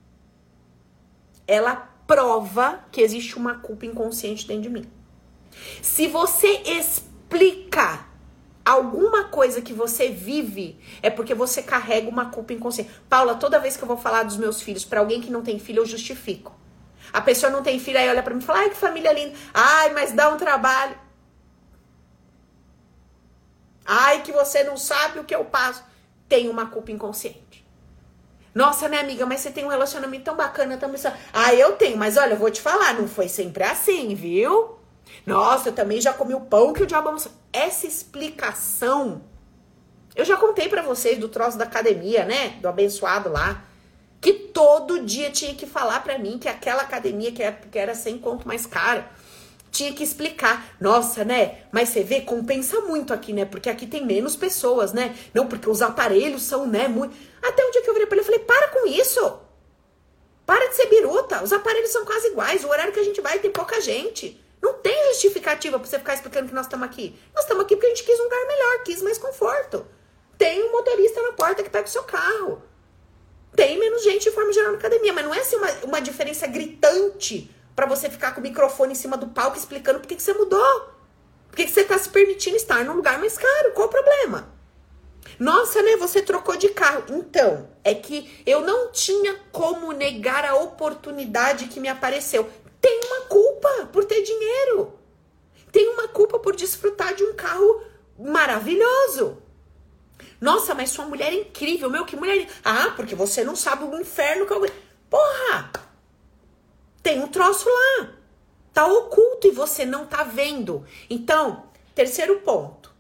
ela prova que existe uma culpa inconsciente dentro de mim. Se você explica alguma coisa que você vive, é porque você carrega uma culpa inconsciente. Paula, toda vez que eu vou falar dos meus filhos para alguém que não tem filho, eu justifico. A pessoa não tem filho, aí olha para mim e fala: ai, que família linda. Ai, mas dá um trabalho. Ai, que você não sabe o que eu passo. Tem uma culpa inconsciente. Nossa, minha amiga, mas você tem um relacionamento tão bacana, tão Ah, eu tenho, mas olha, eu vou te falar, não foi sempre assim, viu? Nossa, eu também já comi o pão que o diabo amassou. Essa explicação, eu já contei para vocês do troço da academia, né? Do abençoado lá. Que todo dia tinha que falar para mim que aquela academia que era, que era 100 conto mais cara tinha que explicar. Nossa, né? Mas você vê, compensa muito aqui, né? Porque aqui tem menos pessoas, né? Não, porque os aparelhos são, né? Muito... Até um dia que eu virei pra ele, eu falei, para com isso! Para de ser biruta! Os aparelhos são quase iguais. O horário que a gente vai tem pouca gente. Não tem justificativa pra você ficar explicando que nós estamos aqui. Nós estamos aqui porque a gente quis um lugar melhor, quis mais conforto. Tem um motorista na porta que pega o seu carro. Tem menos gente de forma geral na academia, mas não é assim uma, uma diferença gritante para você ficar com o microfone em cima do palco explicando por que, você mudou. Por que, que você está se permitindo estar num lugar mais caro? Qual o problema? Nossa, né? Você trocou de carro. Então, é que eu não tinha como negar a oportunidade que me apareceu. Tem uma culpa por ter dinheiro. Tem uma culpa por desfrutar de um carro maravilhoso. Nossa, mas sua mulher é incrível. Meu, que mulher. Ah, porque você não sabe o inferno que eu. Porra! Tem um troço lá. Tá oculto e você não tá vendo. Então, terceiro ponto.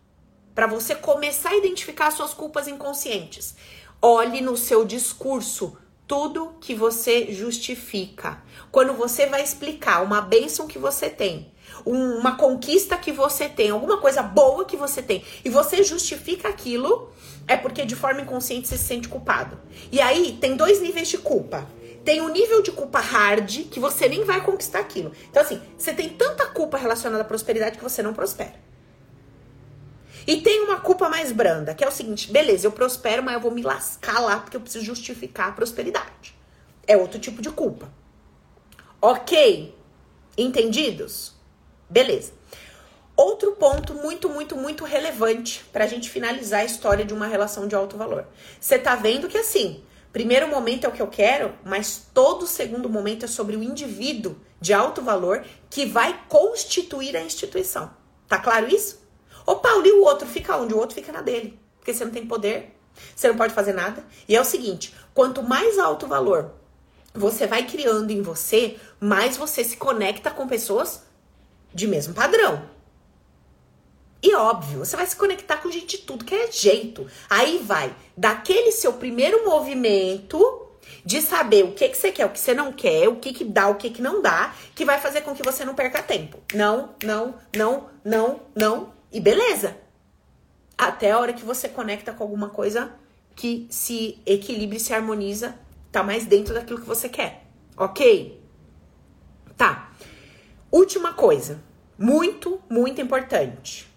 Para você começar a identificar suas culpas inconscientes. Olhe no seu discurso tudo que você justifica. Quando você vai explicar uma bênção que você tem, uma conquista que você tem, alguma coisa boa que você tem, e você justifica aquilo, é porque de forma inconsciente você se sente culpado. E aí tem dois níveis de culpa tem um nível de culpa hard que você nem vai conquistar aquilo. Então, assim, você tem tanta culpa relacionada à prosperidade que você não prospera. E tem uma culpa mais branda, que é o seguinte: beleza, eu prospero, mas eu vou me lascar lá porque eu preciso justificar a prosperidade. É outro tipo de culpa. Ok? Entendidos? Beleza. Outro ponto muito, muito, muito relevante para a gente finalizar a história de uma relação de alto valor. Você tá vendo que assim, Primeiro momento é o que eu quero, mas todo segundo momento é sobre o indivíduo de alto valor que vai constituir a instituição. Tá claro isso? Ô Paulo, e o outro fica onde? O outro fica na dele. Porque você não tem poder, você não pode fazer nada. E é o seguinte: quanto mais alto valor você vai criando em você, mais você se conecta com pessoas de mesmo padrão. E óbvio, você vai se conectar com gente de tudo que é jeito. Aí vai daquele seu primeiro movimento de saber o que, que você quer, o que você não quer, o que, que dá, o que, que não dá, que vai fazer com que você não perca tempo. Não, não, não, não, não. E beleza. Até a hora que você conecta com alguma coisa que se equilibre, se harmoniza, tá mais dentro daquilo que você quer. Ok? Tá. Última coisa. Muito, muito importante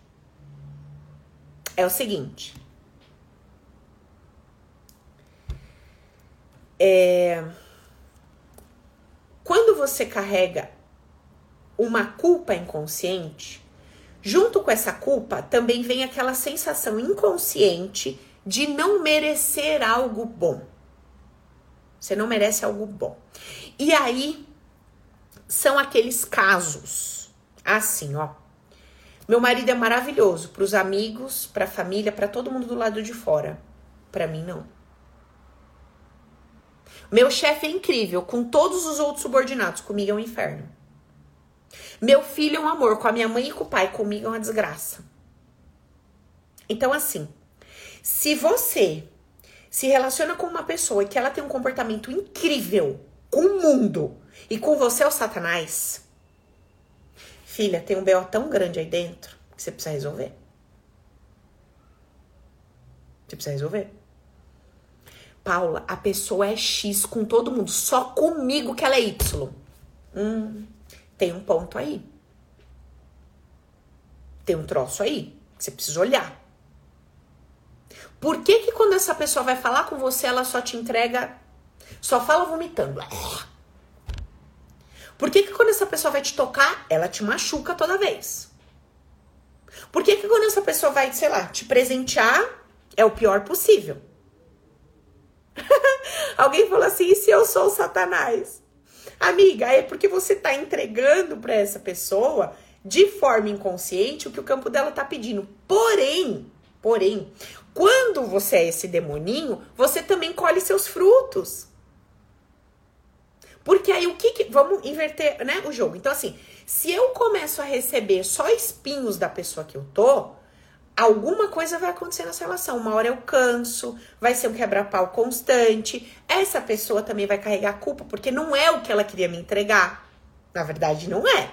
é o seguinte. É, quando você carrega uma culpa inconsciente, junto com essa culpa também vem aquela sensação inconsciente de não merecer algo bom. Você não merece algo bom. E aí são aqueles casos assim, ó. Meu marido é maravilhoso para os amigos, para a família, para todo mundo do lado de fora. Para mim não. Meu chefe é incrível com todos os outros subordinados, comigo é um inferno. Meu filho é um amor, com a minha mãe e com o pai, comigo é uma desgraça. Então assim, se você se relaciona com uma pessoa e que ela tem um comportamento incrível com o mundo e com você é o satanás, Filha, tem um BO tão grande aí dentro que você precisa resolver. Você precisa resolver. Paula, a pessoa é X com todo mundo, só comigo que ela é Y. Hum, tem um ponto aí. Tem um troço aí que você precisa olhar. Por que que quando essa pessoa vai falar com você, ela só te entrega, só fala vomitando? Por que, que quando essa pessoa vai te tocar, ela te machuca toda vez? Por que, que quando essa pessoa vai, sei lá, te presentear, é o pior possível? Alguém falou assim: e se eu sou o Satanás? Amiga, é porque você tá entregando para essa pessoa de forma inconsciente o que o campo dela tá pedindo. Porém, porém, quando você é esse demoninho, você também colhe seus frutos. Porque aí o que, que vamos inverter, né, o jogo. Então assim, se eu começo a receber só espinhos da pessoa que eu tô, alguma coisa vai acontecer nessa relação. Uma hora eu canso, vai ser um quebra-pau constante. Essa pessoa também vai carregar a culpa, porque não é o que ela queria me entregar. Na verdade, não é.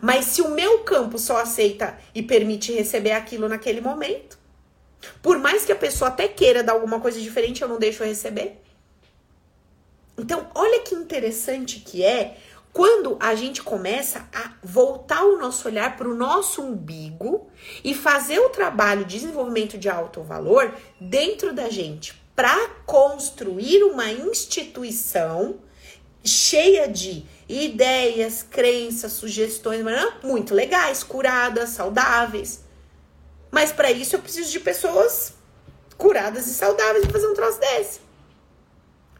Mas se o meu campo só aceita e permite receber aquilo naquele momento, por mais que a pessoa até queira dar alguma coisa diferente, eu não deixo receber. Então, olha que interessante que é quando a gente começa a voltar o nosso olhar para o nosso umbigo e fazer o trabalho de desenvolvimento de alto valor dentro da gente para construir uma instituição cheia de ideias, crenças, sugestões, muito legais, curadas, saudáveis. Mas para isso eu preciso de pessoas curadas e saudáveis para fazer um troço desse.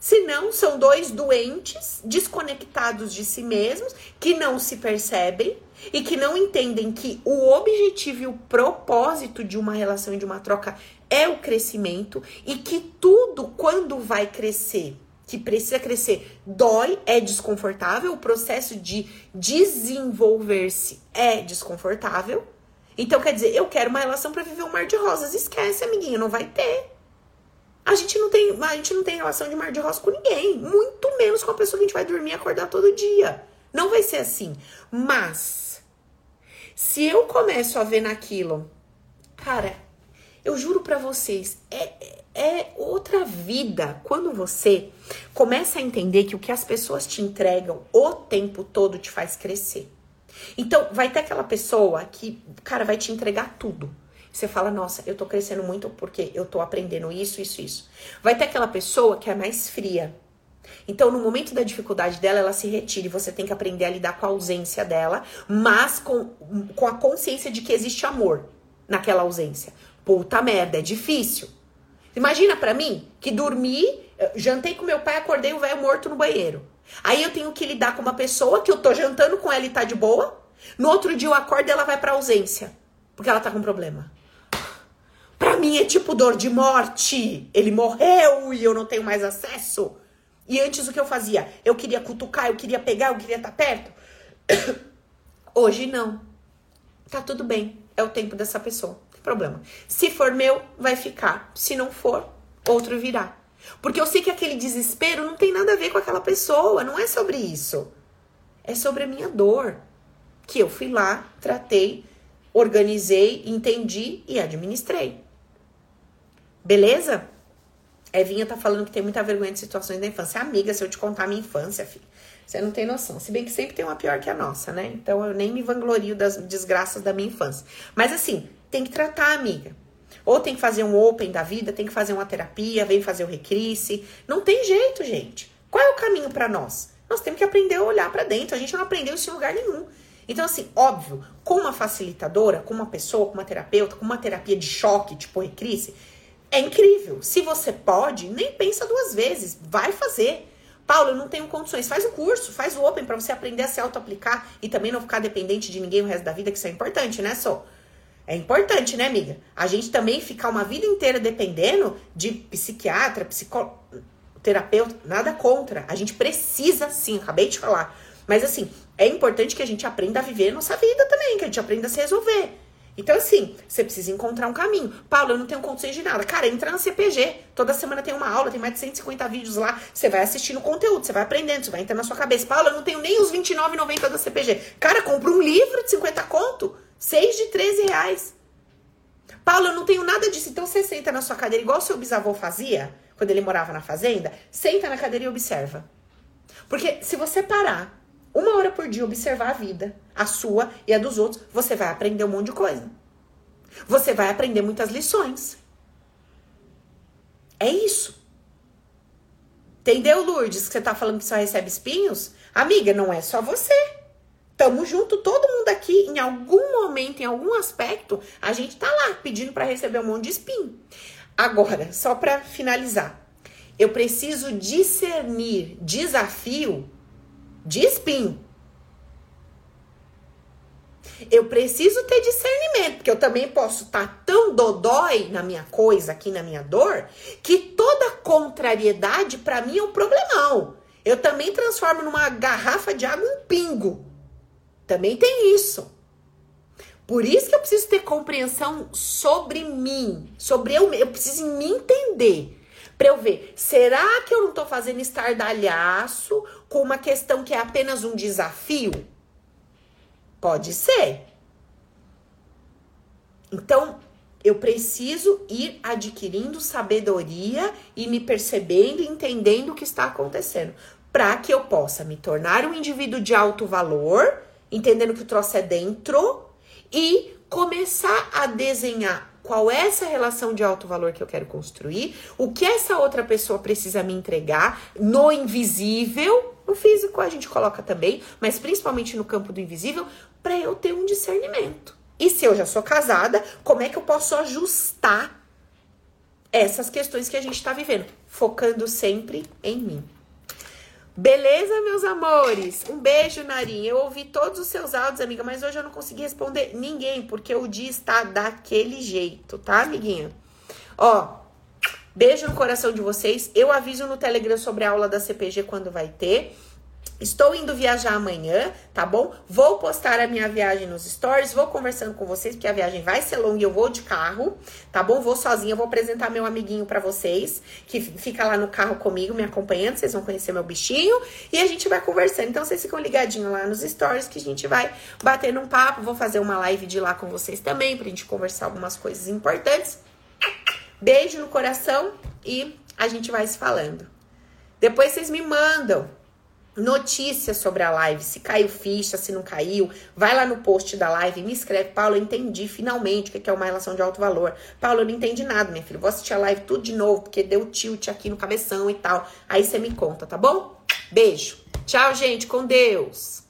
Se não, são dois doentes, desconectados de si mesmos, que não se percebem e que não entendem que o objetivo e o propósito de uma relação e de uma troca é o crescimento e que tudo, quando vai crescer, que precisa crescer, dói, é desconfortável, o processo de desenvolver-se é desconfortável. Então, quer dizer, eu quero uma relação para viver um mar de rosas. Esquece, amiguinho, não vai ter. A gente não tem, a gente não tem relação de mar de rosa com ninguém, muito menos com a pessoa que a gente vai dormir e acordar todo dia. Não vai ser assim. Mas se eu começo a ver naquilo, cara, eu juro para vocês, é, é outra vida quando você começa a entender que o que as pessoas te entregam o tempo todo te faz crescer. Então, vai ter aquela pessoa que, cara, vai te entregar tudo. Você fala, nossa, eu tô crescendo muito porque eu tô aprendendo isso, isso, isso. Vai ter aquela pessoa que é mais fria. Então, no momento da dificuldade dela, ela se retira e você tem que aprender a lidar com a ausência dela, mas com, com a consciência de que existe amor naquela ausência. Puta merda, é difícil. Imagina para mim que dormi, jantei com meu pai, acordei o velho morto no banheiro. Aí eu tenho que lidar com uma pessoa que eu tô jantando com ela e tá de boa. No outro dia eu acordo e ela vai pra ausência. Porque ela tá com problema. Mim é tipo dor de morte. Ele morreu e eu não tenho mais acesso. E antes o que eu fazia? Eu queria cutucar, eu queria pegar, eu queria estar tá perto. Hoje não. Tá tudo bem. É o tempo dessa pessoa. Não tem problema. Se for meu, vai ficar. Se não for, outro virá. Porque eu sei que aquele desespero não tem nada a ver com aquela pessoa. Não é sobre isso. É sobre a minha dor. Que eu fui lá, tratei, organizei, entendi e administrei. Beleza? Evinha tá falando que tem muita vergonha de situações da infância. Amiga, se eu te contar a minha infância, filho, você não tem noção. Se bem que sempre tem uma pior que a nossa, né? Então eu nem me vanglorio das desgraças da minha infância. Mas assim, tem que tratar, amiga. Ou tem que fazer um open da vida, tem que fazer uma terapia, vem fazer o recrisse. Não tem jeito, gente. Qual é o caminho para nós? Nós temos que aprender a olhar para dentro. A gente não aprendeu isso em lugar nenhum. Então, assim, óbvio, com uma facilitadora, com uma pessoa, com uma terapeuta, com uma terapia de choque, tipo recrisse, é incrível. Se você pode, nem pensa duas vezes. Vai fazer. Paulo, eu não tenho condições. Faz o curso, faz o Open para você aprender a se auto-aplicar e também não ficar dependente de ninguém o resto da vida, que isso é importante, né, Só? É importante, né, amiga? A gente também ficar uma vida inteira dependendo de psiquiatra, psicólogo, terapeuta, nada contra. A gente precisa sim, acabei de falar. Mas assim, é importante que a gente aprenda a viver a nossa vida também, que a gente aprenda a se resolver. Então, assim, você precisa encontrar um caminho. Paulo, eu não tenho condições de nada. Cara, entra na CPG. Toda semana tem uma aula, tem mais de 150 vídeos lá. Você vai assistindo conteúdo, você vai aprendendo, você vai entrar na sua cabeça. Paulo, eu não tenho nem os R$29,90 da CPG. Cara, compra um livro de 50 conto. Seis de 13 reais. Paulo, eu não tenho nada disso. Então você senta na sua cadeira, igual seu bisavô fazia, quando ele morava na fazenda. Senta na cadeira e observa. Porque se você parar uma hora por dia observar a vida, a sua e a dos outros, você vai aprender um monte de coisa. Você vai aprender muitas lições. É isso. Entendeu, Lourdes? Que você tá falando que só recebe espinhos? Amiga, não é só você. Tamo junto, todo mundo aqui, em algum momento, em algum aspecto, a gente tá lá pedindo para receber um monte de espinho. Agora, só para finalizar, eu preciso discernir desafio de espinho. Eu preciso ter discernimento, porque eu também posso estar tá tão dodói na minha coisa, aqui na minha dor, que toda contrariedade para mim é um problemão. Eu também transformo numa garrafa de água um pingo. Também tem isso. Por isso que eu preciso ter compreensão sobre mim, sobre eu, eu preciso me entender. Para eu ver, será que eu não tô fazendo estardalhaço com uma questão que é apenas um desafio? Pode ser. Então, eu preciso ir adquirindo sabedoria e me percebendo e entendendo o que está acontecendo, para que eu possa me tornar um indivíduo de alto valor, entendendo que o troço é dentro e começar a desenhar qual é essa relação de alto valor que eu quero construir, o que essa outra pessoa precisa me entregar no invisível, no físico a gente coloca também, mas principalmente no campo do invisível, para eu ter um discernimento. E se eu já sou casada, como é que eu posso ajustar essas questões que a gente está vivendo, focando sempre em mim. Beleza, meus amores? Um beijo, Narim. Eu ouvi todos os seus áudios, amiga, mas hoje eu não consegui responder ninguém, porque o dia está daquele jeito, tá, amiguinha? Ó, beijo no coração de vocês. Eu aviso no Telegram sobre a aula da CPG quando vai ter. Estou indo viajar amanhã, tá bom? Vou postar a minha viagem nos stories, vou conversando com vocês, porque a viagem vai ser longa e eu vou de carro, tá bom? Vou sozinha, vou apresentar meu amiguinho para vocês, que fica lá no carro comigo, me acompanhando, vocês vão conhecer meu bichinho, e a gente vai conversando. Então, vocês ficam ligadinhos lá nos stories, que a gente vai bater um papo, vou fazer uma live de lá com vocês também, pra gente conversar algumas coisas importantes. Beijo no coração e a gente vai se falando. Depois vocês me mandam notícias sobre a live, se caiu ficha, se não caiu, vai lá no post da live, me escreve, Paulo, eu entendi finalmente o que é uma relação de alto valor. Paulo, eu não entendi nada, minha filha, vou assistir a live tudo de novo, porque deu tilt aqui no cabeção e tal. Aí você me conta, tá bom? Beijo. Tchau, gente, com Deus.